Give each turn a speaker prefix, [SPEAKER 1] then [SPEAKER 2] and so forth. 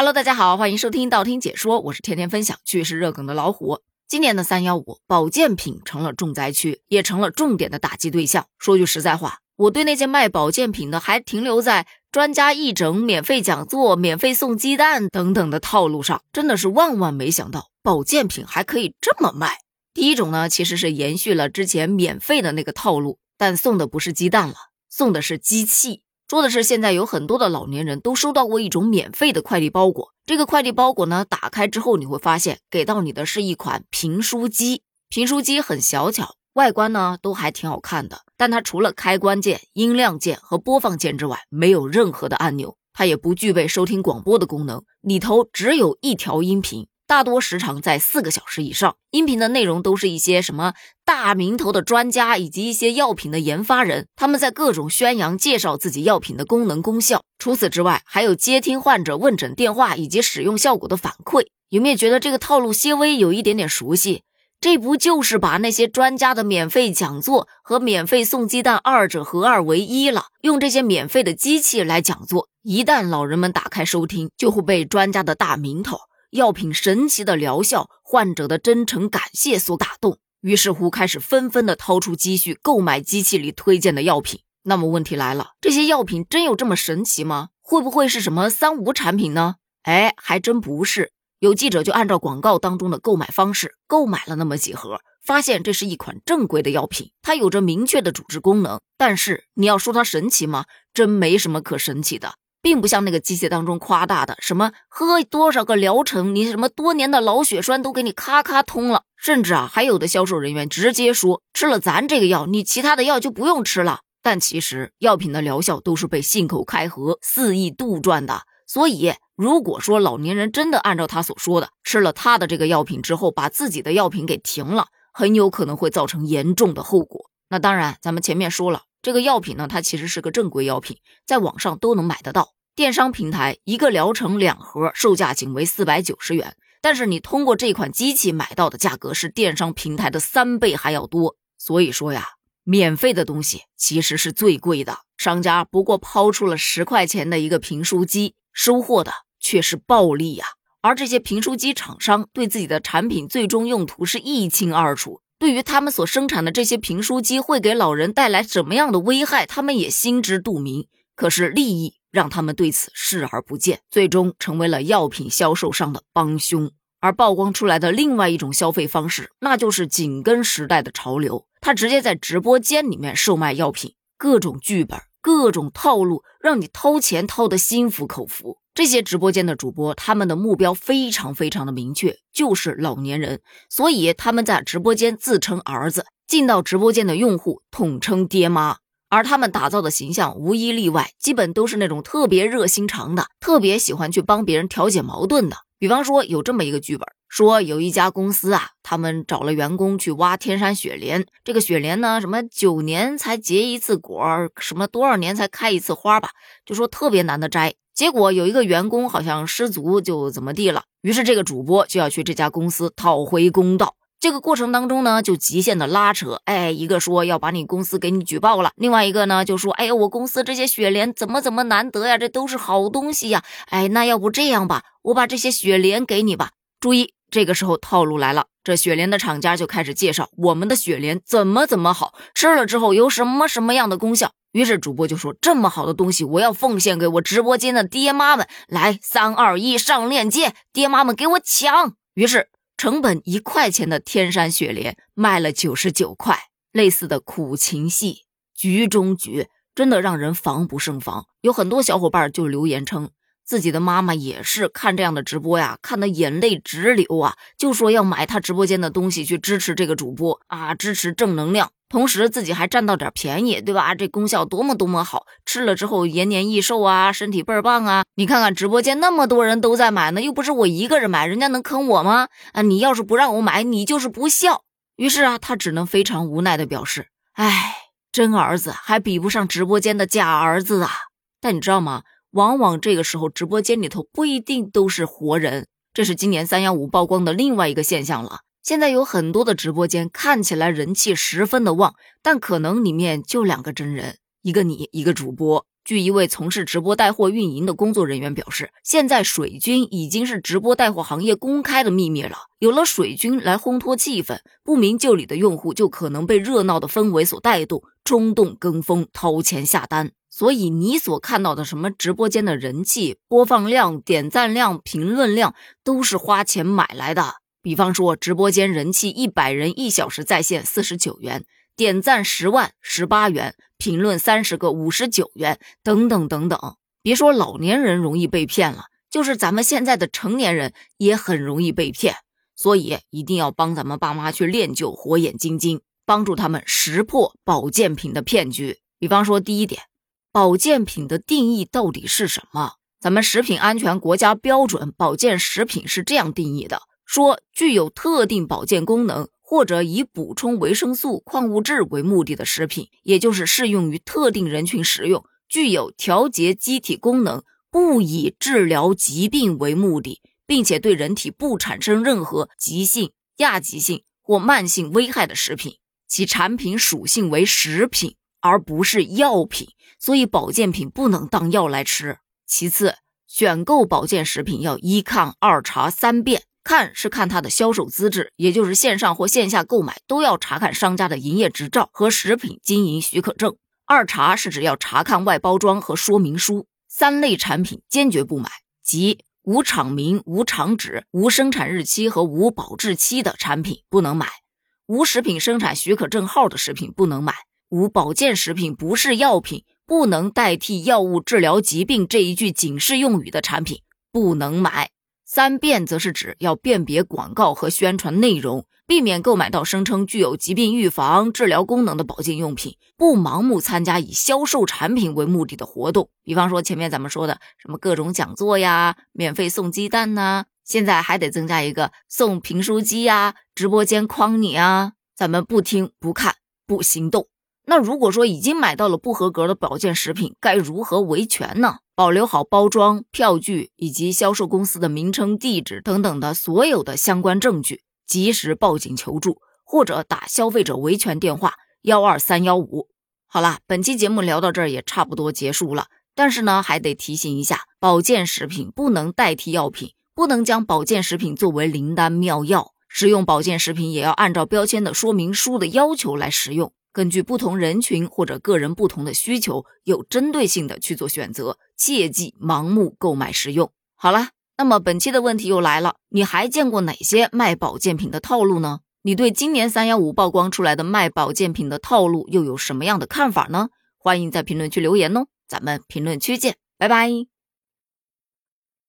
[SPEAKER 1] Hello，大家好，欢迎收听道听解说，我是天天分享趣事热梗的老虎。今年的三幺五，保健品成了重灾区，也成了重点的打击对象。说句实在话，我对那些卖保健品的还停留在专家义诊、免费讲座、免费送鸡蛋等等的套路上，真的是万万没想到，保健品还可以这么卖。第一种呢，其实是延续了之前免费的那个套路，但送的不是鸡蛋了，送的是机器。说的是，现在有很多的老年人都收到过一种免费的快递包裹。这个快递包裹呢，打开之后你会发现，给到你的是一款评书机。评书机很小巧，外观呢都还挺好看的。但它除了开关键、音量键和播放键之外，没有任何的按钮，它也不具备收听广播的功能，里头只有一条音频。大多时长在四个小时以上，音频的内容都是一些什么大名头的专家以及一些药品的研发人，他们在各种宣扬介绍自己药品的功能功效。除此之外，还有接听患者问诊电话以及使用效果的反馈。有没有觉得这个套路些微有一点点熟悉？这不就是把那些专家的免费讲座和免费送鸡蛋二者合二为一了？用这些免费的机器来讲座，一旦老人们打开收听，就会被专家的大名头。药品神奇的疗效，患者的真诚感谢所打动，于是乎开始纷纷的掏出积蓄购买机器里推荐的药品。那么问题来了，这些药品真有这么神奇吗？会不会是什么三无产品呢？哎，还真不是。有记者就按照广告当中的购买方式购买了那么几盒，发现这是一款正规的药品，它有着明确的主治功能。但是你要说它神奇吗？真没什么可神奇的。并不像那个机械当中夸大的，什么喝多少个疗程，你什么多年的老血栓都给你咔咔通了，甚至啊，还有的销售人员直接说，吃了咱这个药，你其他的药就不用吃了。但其实药品的疗效都是被信口开河、肆意杜撰的。所以，如果说老年人真的按照他所说的，吃了他的这个药品之后，把自己的药品给停了，很有可能会造成严重的后果。那当然，咱们前面说了。这个药品呢，它其实是个正规药品，在网上都能买得到。电商平台一个疗程两盒，售价仅为四百九十元。但是你通过这款机器买到的价格是电商平台的三倍还要多。所以说呀，免费的东西其实是最贵的。商家不过抛出了十块钱的一个评书机，收获的却是暴利呀。而这些评书机厂商对自己的产品最终用途是一清二楚。对于他们所生产的这些评书机会给老人带来什么样的危害，他们也心知肚明。可是利益让他们对此视而不见，最终成为了药品销售商的帮凶。而曝光出来的另外一种消费方式，那就是紧跟时代的潮流，他直接在直播间里面售卖药品，各种剧本、各种套路，让你掏钱掏得心服口服。这些直播间的主播，他们的目标非常非常的明确，就是老年人，所以他们在直播间自称儿子，进到直播间的用户统称爹妈，而他们打造的形象无一例外，基本都是那种特别热心肠的，特别喜欢去帮别人调解矛盾的。比方说，有这么一个剧本，说有一家公司啊，他们找了员工去挖天山雪莲，这个雪莲呢，什么九年才结一次果，什么多少年才开一次花吧，就说特别难的摘。结果有一个员工好像失足就怎么地了，于是这个主播就要去这家公司讨回公道。这个过程当中呢，就极限的拉扯，哎，一个说要把你公司给你举报了，另外一个呢就说，哎呀，我公司这些雪莲怎么怎么难得呀，这都是好东西呀，哎，那要不这样吧，我把这些雪莲给你吧。注意，这个时候套路来了，这雪莲的厂家就开始介绍我们的雪莲怎么怎么好吃了之后有什么什么样的功效。于是主播就说：“这么好的东西，我要奉献给我直播间的爹妈们。来，三二一，上链接，爹妈们给我抢。”于是，成本一块钱的天山雪莲卖了九十九块。类似的苦情戏，局中局，真的让人防不胜防。有很多小伙伴就留言称，自己的妈妈也是看这样的直播呀，看得眼泪直流啊，就说要买他直播间的东西去支持这个主播啊，支持正能量。同时自己还占到点便宜，对吧？这功效多么多么好，吃了之后延年益寿啊，身体倍儿棒啊！你看看直播间那么多人都在买呢，又不是我一个人买，人家能坑我吗？啊，你要是不让我买，你就是不孝。于是啊，他只能非常无奈的表示：“哎，真儿子还比不上直播间的假儿子啊！”但你知道吗？往往这个时候直播间里头不一定都是活人，这是今年三幺五曝光的另外一个现象了。现在有很多的直播间看起来人气十分的旺，但可能里面就两个真人，一个你，一个主播。据一位从事直播带货运营的工作人员表示，现在水军已经是直播带货行业公开的秘密了。有了水军来烘托气氛，不明就里的用户就可能被热闹的氛围所带动，冲动跟风，掏钱下单。所以你所看到的什么直播间的人气、播放量、点赞量、评论量，都是花钱买来的。比方说，直播间人气一百人，一小时在线四十九元，点赞十万十八元，评论三十个五十九元，等等等等。别说老年人容易被骗了，就是咱们现在的成年人也很容易被骗。所以一定要帮咱们爸妈去练就火眼金睛，帮助他们识破保健品的骗局。比方说，第一点。保健品的定义到底是什么？咱们食品安全国家标准保健食品是这样定义的：说具有特定保健功能或者以补充维生素、矿物质为目的的食品，也就是适用于特定人群食用，具有调节机体功能，不以治疗疾病为目的，并且对人体不产生任何急性、亚急性或慢性危害的食品，其产品属性为食品而不是药品。所以保健品不能当药来吃。其次，选购保健食品要一看二查三遍。看是看它的销售资质，也就是线上或线下购买都要查看商家的营业执照和食品经营许可证。二查是指要查看外包装和说明书。三类产品坚决不买，即无厂名、无厂址、无生产日期和无保质期的产品不能买；无食品生产许可证号的食品不能买；无保健食品不是药品。不能代替药物治疗疾病这一句警示用语的产品不能买。三辨则是指要辨别广告和宣传内容，避免购买到声称具有疾病预防、治疗功能的保健用品，不盲目参加以销售产品为目的的活动。比方说前面咱们说的什么各种讲座呀，免费送鸡蛋呐，现在还得增加一个送评书机呀，直播间框你啊，咱们不听不看不行动。那如果说已经买到了不合格的保健食品，该如何维权呢？保留好包装、票据以及销售公司的名称、地址等等的所有的相关证据，及时报警求助，或者打消费者维权电话幺二三幺五。好了，本期节目聊到这儿也差不多结束了。但是呢，还得提醒一下，保健食品不能代替药品，不能将保健食品作为灵丹妙药。食用保健食品也要按照标签的说明书的要求来食用。根据不同人群或者个人不同的需求，有针对性的去做选择，切忌盲目购买食用。好了，那么本期的问题又来了，你还见过哪些卖保健品的套路呢？你对今年三幺五曝光出来的卖保健品的套路又有什么样的看法呢？欢迎在评论区留言哦，咱们评论区见，拜拜。